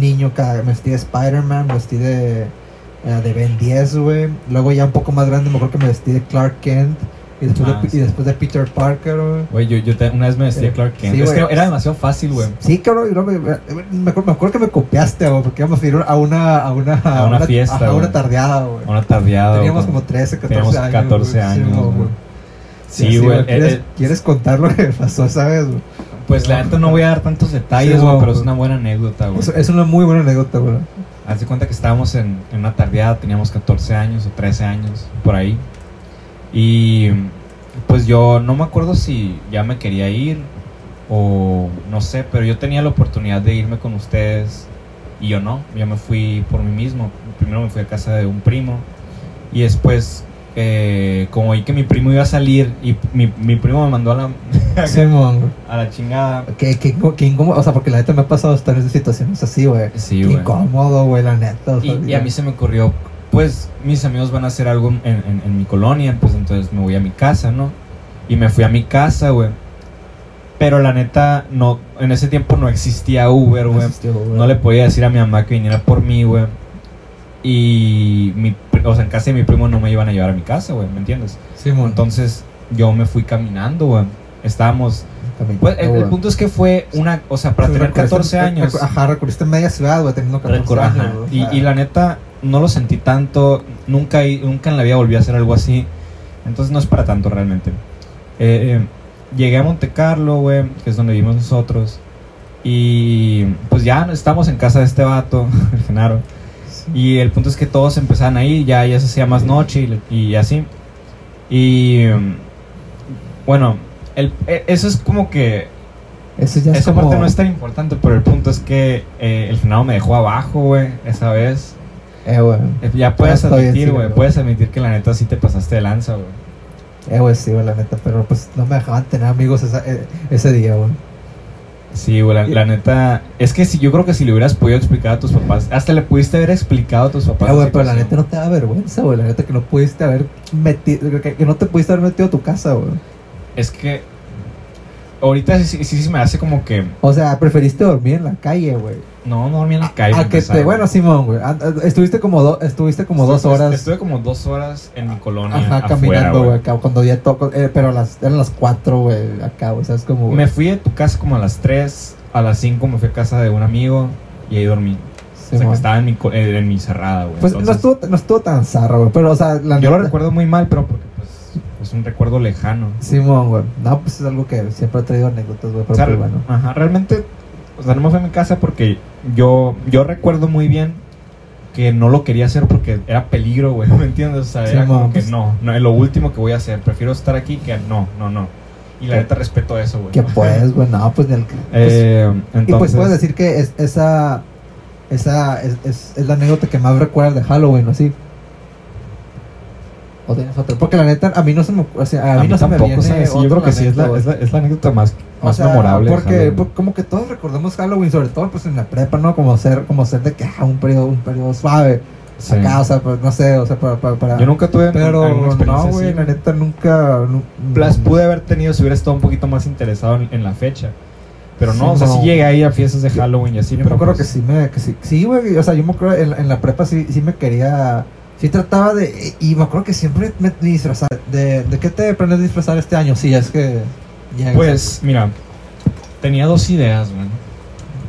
niño, me vestí de Spider-Man. Me vestí de, eh, de Ben 10, güey. Luego, ya un poco más grande, me acuerdo que me vestí de Clark Kent. Y después, Ah, de, sí. y después de Peter Parker, güey. Güey, yo, yo te- una vez me vestí de Clark Kent. Sí, es que era demasiado fácil, güey. Sí, cabrón, y luego me, me, acuerdo, me acuerdo que me copiaste, güey, porque íbamos a ir a una, a una, A una fiesta, a una tardeada, güey. Una tardeada. Teníamos como 13, 14 Teníamos años. 14 güey. años, Sí, güey. Sí, Sí, güey. ¿Quieres, eh, eh, quieres contar lo que pasó, sabes? güey? pues la neta no voy a dar tantos detalles, Sí, güey, güey. pero es una buena anécdota, güey. Es, es una muy buena anécdota, güey. Haz de cuenta que estábamos en, en una tardeada, teníamos 14 años o 13 años, por ahí. Y pues yo no me acuerdo si ya me quería ir o no sé, pero yo tenía la oportunidad de irme con ustedes y yo no, yo me fui por mí mismo. Primero me fui a casa de un primo y después, eh, como vi que mi primo iba a salir y mi, mi primo me mandó a la, a la chingada. Qué, qué, qué incómodo, o sea, porque la neta me ha pasado estar en situaciones así, güey. Sí, Qué güey. incómodo, güey, la neta. o sea, Y, y a mí se me ocurrió, pues mis amigos van a hacer algo en, en- en mi colonia, pues entonces me voy a mi casa, ¿no? Y me fui a mi casa, güey. Pero la neta, no, en ese tiempo no existía Uber, güey. güey. No le podía decir a mi mamá que viniera por mí, güey. Y mi, o sea, en casa de mi primo no me iban a llevar a mi casa, güey, ¿me entiendes? Simón. Entonces yo me fui caminando, güey. Estábamos... Pues el, punto es que fue una... O sea, para Sí, tener recorriste- 14 años... Ajá, recorriste media ciudad, güey, teniendo 14 Recor- años. Y, y la neta, no lo sentí tanto. Nunca, nunca en la vida volví a hacer algo así. Entonces no es para tanto realmente. Eh, eh, llegué a Monte Carlo, güey, que es donde vivimos nosotros. Y pues ya estamos en casa de este vato, el Genaro. Y el punto es que todos empezaban a ir, ya, ya se hacía más noche y, y así. Y mm, bueno, el, e- eso es como que Eso ya es esa como... parte no es tan importante, pero el punto es que eh, el Genaro me dejó abajo, güey, esa vez. Eh, güey. Eh, Ya puedes admitir, güey, puedes admitir que la neta sí te pasaste de lanza, güey. Eh, güey, sí, güey, la neta. Pero pues no me dejaban tener amigos esa- eh, ese día, güey. Sí, güey, la, la neta. Es que si yo creo que si le hubieras podido explicar a tus papás, hasta le pudiste haber explicado a tus papás. Eh, güey, pero la neta no te da vergüenza, güey. La neta que no pudiste haber metido... Que, que no te pudiste haber metido a tu casa, güey. Es que. Ahorita sí, sí, sí, sí me hace como que. O sea, preferiste dormir en la calle, güey. No, no dormí en la calle. A que te... Bueno, Simón, güey. Estuviste como, do- estuviste como dos Estuve- horas... Estuve como dos horas en mi colonia. Ajá, afuera, caminando, güey, cuando ya toco, eh, pero a las, eran las 4, güey, acá, güey, ¿sabes cómo, güey? Me fui de tu casa como a las 3, a las 5 me fui a casa de un amigo y ahí dormí. o sea, que estaba en mi, eh, en mi cerrada, güey. Pues no estuvo, no estuvo tan zarra, güey, pero, o sea, la Yo lo recuerdo muy mal, pero porque pues es un recuerdo lejano. Simón, güey, no, pues es algo que siempre he traído anécdotas, güey, O pero sea, pues, bueno. ajá, realmente, o sea, no me fui a mi casa porque yo, yo recuerdo muy bien que no lo quería hacer porque era peligro, güey, ¿me entiendes? O sea, Sí, era como que pues- no, no, es lo último que voy a hacer, prefiero estar aquí que no, no, no. Y la neta respeto eso, güey. Que pues, güey, no, pues, ni el- pues, Eh, y pues entonces, puedes decir que es, esa, esa, es, es, es la anécdota que más recuerdas de Halloween, ¿o así? O tienes otra, porque la neta, a mí no se me, o sea, a, mí, no se me viene o sea, sí, yo creo que sí es la, lamento, es la, es la anécdota más, O más sea, memorable. Porque pues, como que todos recordamos Halloween, sobre todo pues en la prepa, ¿no? Como ser, como ser de que ah, un periodo, un periodo suave. Sí. Acá, o sea, pues, no sé, o sea, para, para, para- Yo nunca tuve Pero no, güey, así, la neta nunca. nu- Las pude haber tenido si hubiera estado un poquito más interesado en, en la fecha. Pero no, Sí, o sea, no. sí llegué ahí a fiestas de Halloween y así. Yo me pero acuerdo pues, que sí me, que sí, sí, güey, o sea, yo me acuerdo en, en la prepa sí, sí me quería, sí trataba de, y me acuerdo que siempre me disfrazaba, de, ¿de qué te aprendes a disfrazar este año? Sí, es que, ya, Pues, mira, tenía dos ideas, güey,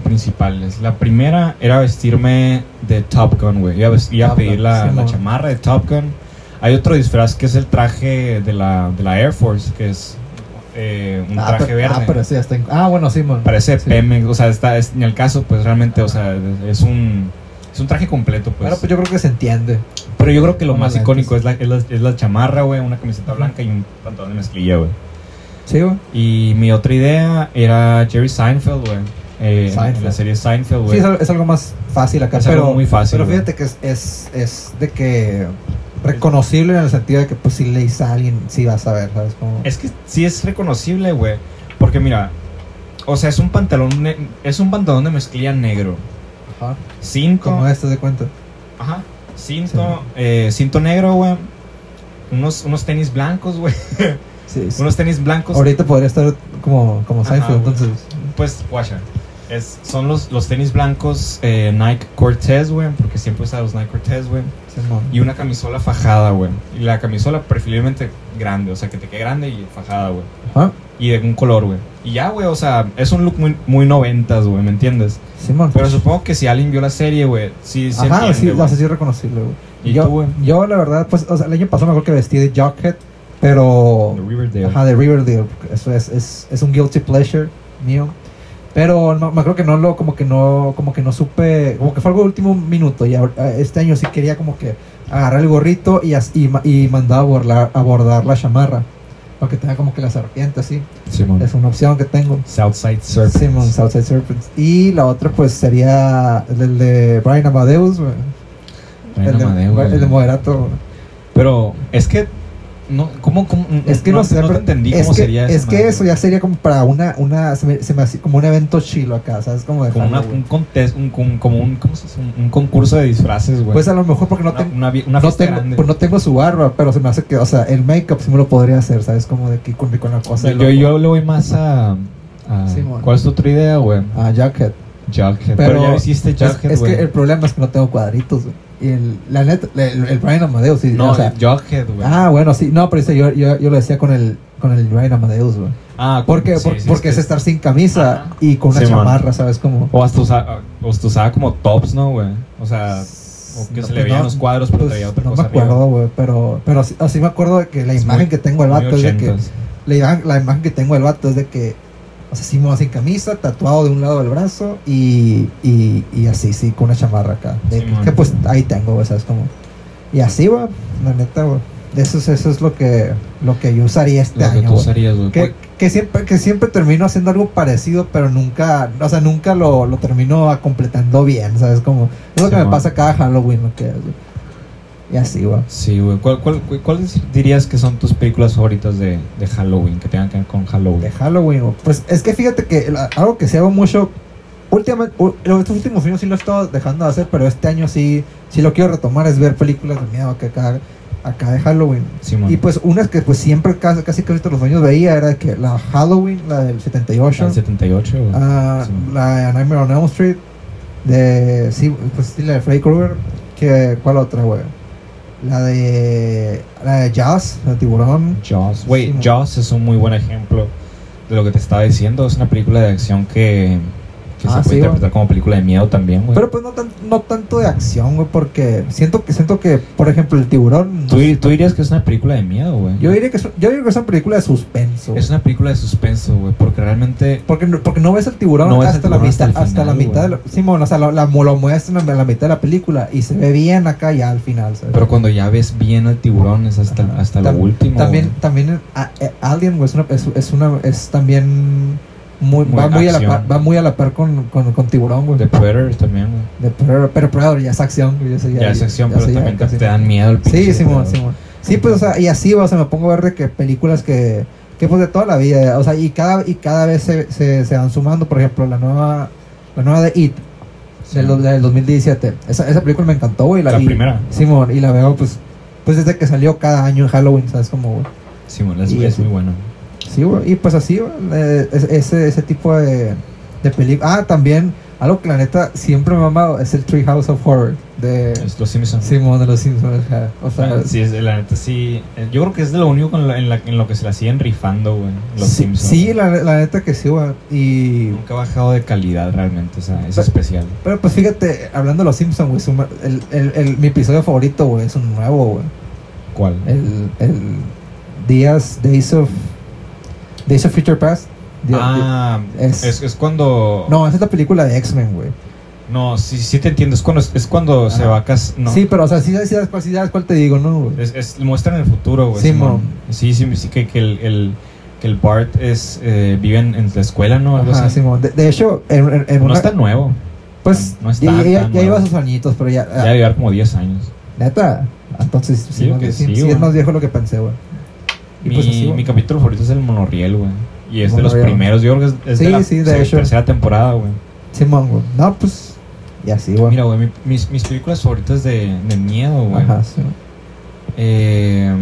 principales. La primera era vestirme de Top Gun, güey. Iba a, iba pedir la, chamarra de Top Gun. Hay otro disfraz que es el traje de la, de la Air Force, que es eh, un ah, traje pero, verde. Ah, pero sí, está en- ah, bueno, sí, mon. Parece Sí. Pemex, o sea, está, es, en el caso, pues realmente, o sea, es un, es un traje completo, pues. Bueno, pues yo creo que se entiende. Pero yo creo que lo más lentes. icónico es la, es, la, es la chamarra, güey, una camiseta blanca y un pantalón de mezclilla, güey. Sí, güey. Y mi otra idea era Jerry Seinfeld, güey. Eh, Seinfeld. la serie Seinfeld, Sí, güey. es, algo- es algo más fácil acá, Es pero, algo muy fácil, pero fíjate que es, es, es de que reconocible en el sentido de que pues si le dices a alguien, sí vas a ver, ¿sabes? Como, Es que sí es reconocible, güey. Porque mira, o sea, es un pantalón, es un pantalón de mezclilla negro. Ajá. Cinto, como este de cuenta. ajá, cinto, eh, cinto negro, güey. Unos, unos tenis blancos, güey. Sí, sí. unos tenis blancos. Ahorita podría estar como, como Ajá, Seinfeld, entonces. Pues, guacha. Es, son los, los tenis blancos eh, Nike Cortez, güey. Porque siempre usa los Nike Cortez, güey. Y una camisola fajada, güey. Y la camisola preferiblemente grande, o sea, que te quede grande y fajada, güey. Ajá. Y de un color, güey. Y ya, güey, o sea, es un look muy, muy noventas, güey, ¿me entiendes? Simón. Pero supongo que si alguien vio la serie, güey, sí, sí Ajá, entiende, sí, güey. o sea, sí es reconocible, güey. ¿Y yo, tú, güey? yo, la verdad, pues, o sea, el año pasado me acuerdo que vestí de Jughead, pero... De Riverdale. Ajá, de Riverdale. Eso es, es, es un guilty pleasure mío. Pero no, me acuerdo que no lo, como que no, como que no supe, como que fue algo de último minuto. Y este año sí quería como que agarrar el gorrito y, y, y mandar a bordar, a bordar la chamarra. Aunque tenga como que la serpiente así. Simón. Es una opción que tengo. Southside Serpents. Simon, Southside Serpents. Y la otra pues sería el de Brian Amadeus. Brian el, de, Amadeus, el de. Moderato. Pero es que, no, ¿cómo, cómo Es que no, sé, no pero entendí es cómo que, sería Es esa que eso ya sería como para una, una se me, se me hace como un evento chilo acá, ¿sabes? Como de Como, una, un contest, un, como un, ¿cómo se dice? Un, concurso de disfraces, güey. Pues a lo mejor porque no, tengo una, una no tengo, pues no tengo su barba, pero se me hace que, o sea, el make-up sí me lo podría hacer, ¿sabes? Como de que con, con la cosa yo, yo, le voy más a. ¿Cuál es tu otra idea, güey? Ah, Jughead. Jughead. Pero, ya hiciste Jughead, es que el problema es que no tengo cuadritos, güey. Y el, la neta, el, el Brian Amadeus, sí. No, o sea, Jughead, güey. ah, bueno, sí. No, pero ese yo, yo, yo lo decía con el, con el Brian Amadeus, güey. Ah, Porque, sí, por- sí, porque es estar sin camisa Ajá. y con una chamarra, ¿sabes? Como... O hasta usaba, o hasta usaba como tops, ¿no, güey? O sea, o que No, se le pues veían no, los cuadros, pero pues, traía otra no cosa me acuerdo, güey, pero, pero así, así me acuerdo de que la Es imagen muy- que tengo muy vato es de que... La, imagen- la imagen que tengo del vato es de que... O sea, va sin camisa, tatuado de un lado del brazo y, y, y así, sí, con una chamarra acá. De, Simón. que pues ahí tengo, güey, ¿sabes? Como... Y así, güey, la neta, güey. Eso es, eso es lo que, lo que yo usaría este Lo que año, tú usarías. Que, que siempre que siempre termino haciendo algo parecido pero nunca o sea nunca lo, lo termino completando bien sabes como es lo que me Simón. pasa cada Halloween lo que es. Y así güey Sí, güey. ¿Cuál, cuál, cu- ¿Cuáles dirías que son tus películas favoritas de, de Halloween? Que tengan que ver con Halloween. de Halloween güey. pues es que fíjate que la- algo que se hago mucho últimamente estos últimos años sí lo he estado dejando de hacer pero este año sí sí lo quiero retomar es ver películas de miedo que acá acá de Halloween Simón. y pues unas que pues siempre casi casi, casi todos los años veía era que la Halloween la del 78 Al 78, güey. Ah, Sí. la Nightmare on Elm Street. De. Sí, pues sí, la de Freddy Krueger. Que, ¿Cuál otra, güey? La de. La de Jazz, la de Tiburón. Jaws. Güey, Sí, Jaws es un muy buen ejemplo de lo que te estaba diciendo. Es una película de acción que, que Ah, se puede sí, interpretar como película de miedo también, güey. Pero pues no, tan, no tanto de acción, güey, porque siento que, siento que, por ejemplo, el tiburón. ¿Tú, tú dirías que es una película de miedo, güey. yo diría que es, yo diría que es una película de suspenso. Es una película de suspenso, güey, porque realmente... Porque, no- porque no ves el tiburón No ves el hasta, la tiburón mitad, hasta el hasta la mitad la, Simón, o sea, la, la- lo muestran a la mitad de la película y se ve bien acá ya al final, ¿sabes? Pero cuando ya ves bien al tiburón es hasta, Ajá. hasta lo Tam- último. También, güey. también a- eh, Alien güey, es una, es, es una, es también muy, Muy va muy a la par, va muy a la par con, con, con Tiburón, güey. The Predator también, güey. De Predator, pero Predator ya es acción, güey, eso Ya, es acción, ya pero ya también te, te dan miedo el pinche Sí, Simón. Simón. Sí, pues, o sea, y así, o sea, me pongo a ver de que películas que, que pues de toda la vida, o sea, y cada, y cada vez se, se, se van sumando, por ejemplo, la nueva, la nueva de It, Sí. del, del 2017. Esa, esa película me encantó, güey. La y- primera. Simón, y la veo, pues, pues desde que salió cada año en Halloween, ¿sabes? Como, güey. Simón, es, Y es muy bueno. Sí, güey, y pues así, güey, eh, es- ese, ese tipo de, de película. Ah, también, algo que la neta siempre me ha amado es el Tree House of Horror de Es Los Simpsons. Simón de los Simpsons. O sea, Ah, sí, es, la neta sí. eh, Yo creo que es de lo único con la- en, la- en lo que se la siguen rifando, güey. Los sí, Simpsons. sí, la, la neta que sí, güey. Y, Nunca ha bajado de calidad realmente, o sea, es Pero- especial. pero pues fíjate, hablando de los Simpsons, güey, el, el, el- mi episodio favorito, güey, es un nuevo, güey. ¿Cuál? El, el Días, Days of, Days of Future Past. Ah, es- es, es cuando. no, esa es la película de X-Men, güey. No, sí, sí te entiendo. Es cuando, es cuando se va a. No. Sí, pero o sea, sí, sí, sí sabes cuál te digo, ¿no, güey? Es, es, muestran el futuro, güey. Sí, mo. Sí, sí, sí, que, que el, el, el Bart es, eh, vive en, en la escuela, ¿no? Algo Ajá, así. Simón. De, de hecho, en, en- en No una, es tan nuevo. pues, no es ya, tan, ya- ya lleva nuevo. sus añitos, pero ya, Ya debe llevar como 10 años. neta, entonces sí, Sí, no, sí, sí, sí es más viejo lo que pensé, güey. Y Mi, pues así, güey. mi capítulo favorito es el monorriel, güey. Y es de los primeros. Yo creo que es, Sí, de la sí, de hecho. tercera temporada, güey. Simón, güey. No, pues, y así, güey. Mira, güey, mi- mis, mis películas favoritas de, de miedo, güey. Ajá, sí. Eh,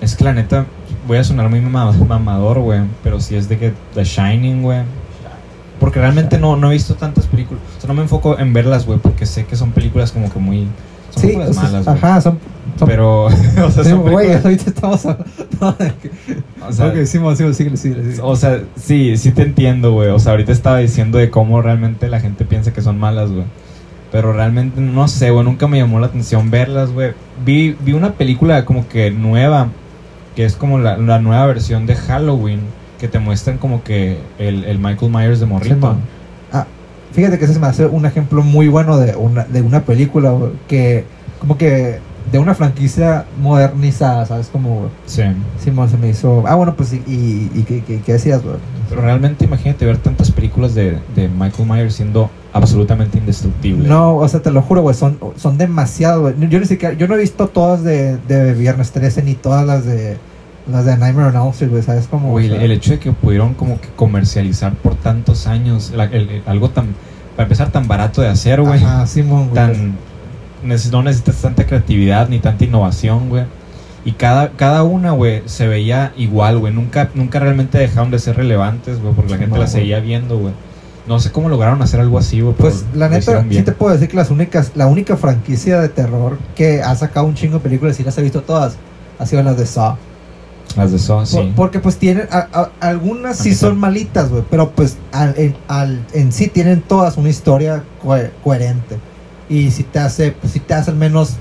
es que la neta, voy a sonar muy mama- mamador, güey. Pero sí es de que The Shining, güey. Porque realmente no, no he visto tantas películas. O sea, no me enfoco en verlas, güey. Porque sé que son películas como que muy. Son Sí, películas o sea, malas, güey. ajá, son... Pero, o sea, sí, güey, ahorita estamos hablando de que... o sea, Simón, síguele, síguele, síguele. O sea, sí, sí te entiendo, güey. O sea, ahorita estaba diciendo de cómo realmente la gente piensa que son malas, güey. Pero realmente, no sé, güey, nunca me llamó la atención verlas, güey. Vi, vi una película como que nueva, que es como la, la nueva versión de Halloween, que te muestran como que el, el Michael Myers de morrito. Ah, fíjate que ese se me hace un ejemplo muy bueno de una, de una película güey, que, como que, de una franquicia modernizada, ¿sabes? Como, Sí. Simón se me hizo... Ah, bueno, pues, y, y, y ¿qué, qué, qué decías, güey? Pero realmente imagínate ver tantas películas de, de Michael Myers siendo absolutamente indestructible. No, o sea, te lo juro, güey, son, son demasiado, güey. Yo ni siquiera, yo no he visto todas de, de Viernes 13 ni todas las de las de Nightmare on Elm Street, güey, ¿sabes? Como, Güey, o sea, el hecho de que pudieron como que comercializar por tantos años la- el- el- algo tan, para empezar, tan barato de hacer, güey. Ajá, Simón, güey. Tan, no necesitas tanta creatividad ni tanta innovación, güey. Y cada, cada una, güey, se veía igual, güey. Nunca, nunca realmente dejaron de ser relevantes, güey, porque la gente No, las güey. seguía viendo, güey. No sé cómo lograron hacer algo así, güey. Pues la neta, sí te puedo decir que las únicas, la única franquicia de terror que ha sacado un chingo de películas y las he visto todas ha sido las de Saw. Las de Saw, sí. Por- porque pues tienen, a- a- algunas sí son malitas, güey, pero pues al- en, al- en sí tienen todas una historia co- coherente. Y si te hace, si te hace al menos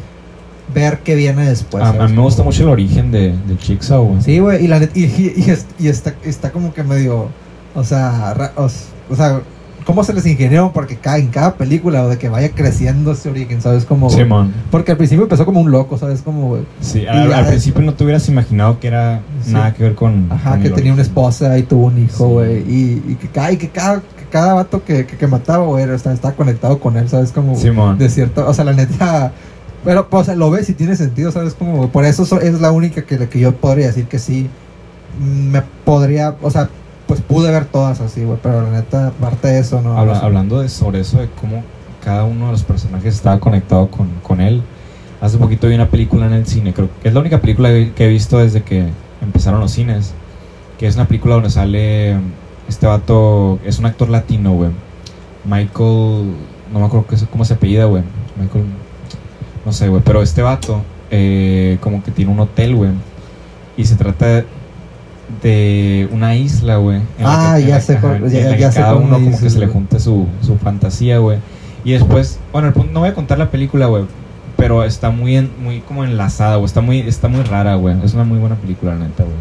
ver qué viene después. a, a mí me gusta mucho el origen de, de Jigsaw, güey. Sí, güey, y, la y, y- y es- y está, está como que medio, o sea, ra- o, sea, ¿cómo se les ingeniaron? Porque cada, en cada película, o de que vaya creciendo ese origen, ¿sabes? Como, porque al principio empezó como un loco, ¿sabes? Como, güey, Sí, al, principio no te hubieras imaginado que era Sí. nada que ver con. ajá, con que tenía una esposa y tuvo un hijo, Sí. güey, y, y que, cada, y que cada, cada vato que, que, que mataba, güey, era- estaba, estaba conectado con él, ¿sabes? Como, Simón. de cierto, o sea, la neta, pero, pues, o sea, lo ves y tiene sentido, ¿sabes? Como, por eso so- es la única que, que yo podría decir que sí, mm, me podría, o sea, pues pude ver todas así, güey, pero la neta, aparte de eso, no. Habla- hablando de, sobre eso, de cómo cada uno de los personajes estaba conectado con, con él. Hace poquito vi una película en el cine, creo que es la única película que he visto desde que empezaron los cines. Que es una película donde sale este vato, es un actor latino, güey. Michael, no me acuerdo cómo se apellida, güey. Michael, no sé, güey. Pero este vato, eh, como que tiene un hotel, güey. Y se trata de una isla, güey. la Ah, ya la- sé ya- la cada uno como que se le junta su, su fantasía, güey. Y después, bueno, el punto- no voy a contar la película, güey. Pero está muy, en- muy como enlazada, güey. Está muy, está muy rara, güey. Es una muy buena película, neta, güey.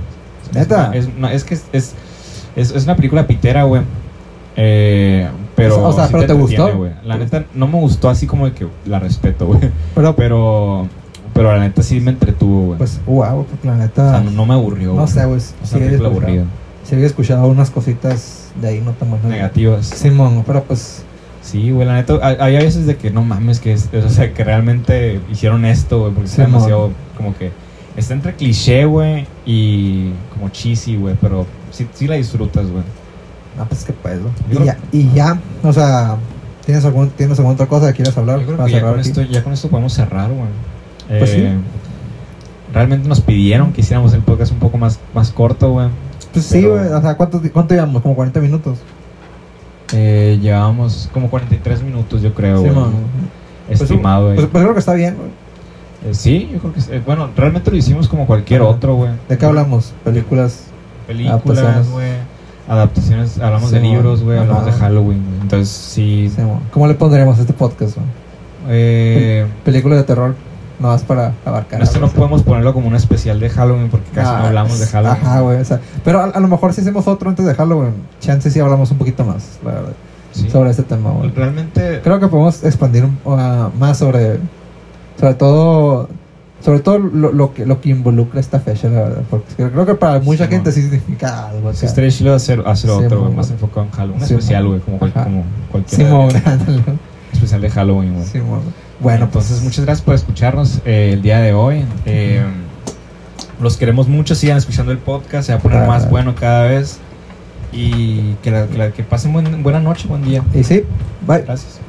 ¿Neta? Es, una- es que es, es, es, es una película pitera, güey. Eh, pero, O sea, sí ¿pero te entretiene, gustó? güey. La neta no me gustó así como de que la respeto, güey. Pero, Pero, pero la neta sí me entretuvo, güey. pues, wow, porque la o neta, sea, no, no me aburrió, no sé, güey, Es sí película aburrida. sí había escuchado unas cositas de ahí, no tan buenas. Negativas. Simón, pero pues, Sí, güey, la neta, hay, veces de que no mames, que es, o sea, que realmente hicieron esto, güey, porque está Simón. demasiado, como que, está entre cliché, güey, y como cheesy, güey, pero sí, sí la disfrutas, güey. no, pues que pues, güey. Yo Y ya, y ya, o sea, ¿tienes, algún, ¿tienes alguna otra cosa que quieras hablar? Yo creo para que ya cerrar con, aquí? esto, ya con esto podemos cerrar, güey. Pues Eh, sí. Realmente nos pidieron que hiciéramos el podcast un poco más, más corto, güey. Pues sí, güey, o sea, ¿cuánto, ¿cuánto llevamos? Como 40 minutos. Eh, llevábamos como 43 minutos, yo creo, Sí, güey. Pues, Estimado, güey. Pues, pues creo que está bien, güey. Eh, sí, yo creo que. Eh, Bueno, realmente lo hicimos como cualquier Ajá. otro, güey. ¿De qué hablamos? Películas. Películas, Adaptaciones. güey. Adaptaciones, hablamos Sí, de libros, güey, hablamos de. Halloween. Entonces, sí. ¿Cómo le pondremos a este podcast, güey? Eh, Películas de terror, no vas para abarcar. esto no podemos ponerlo como un especial de Halloween porque casi Ah, no hablamos de Halloween. Ajá, güey. O sea, pero a, a lo mejor si hacemos otro antes de Halloween, chance sí hablamos un poquito más, la verdad, Sí. sobre este tema, güey. Realmente, Creo que podemos expandir uh, más sobre, sobre todo, sobre todo lo, lo que lo que involucra esta fecha, la verdad, porque creo que para mucha Sí, gente mon. sí significa algo. acá. estaría chido hacer, hacer Sí, otro, más enfocado en Halloween. Un especial, güey, como, cual- como cualquier especial de Halloween, güey. Bueno, entonces pues, muchas gracias por escucharnos eh, el día de hoy. Eh, los queremos mucho, sigan escuchando el podcast, se va a poner Ah. más bueno cada vez. Y que, la- que, la- que pasen buen- buena noche, buen día. Y sí, bye. Gracias.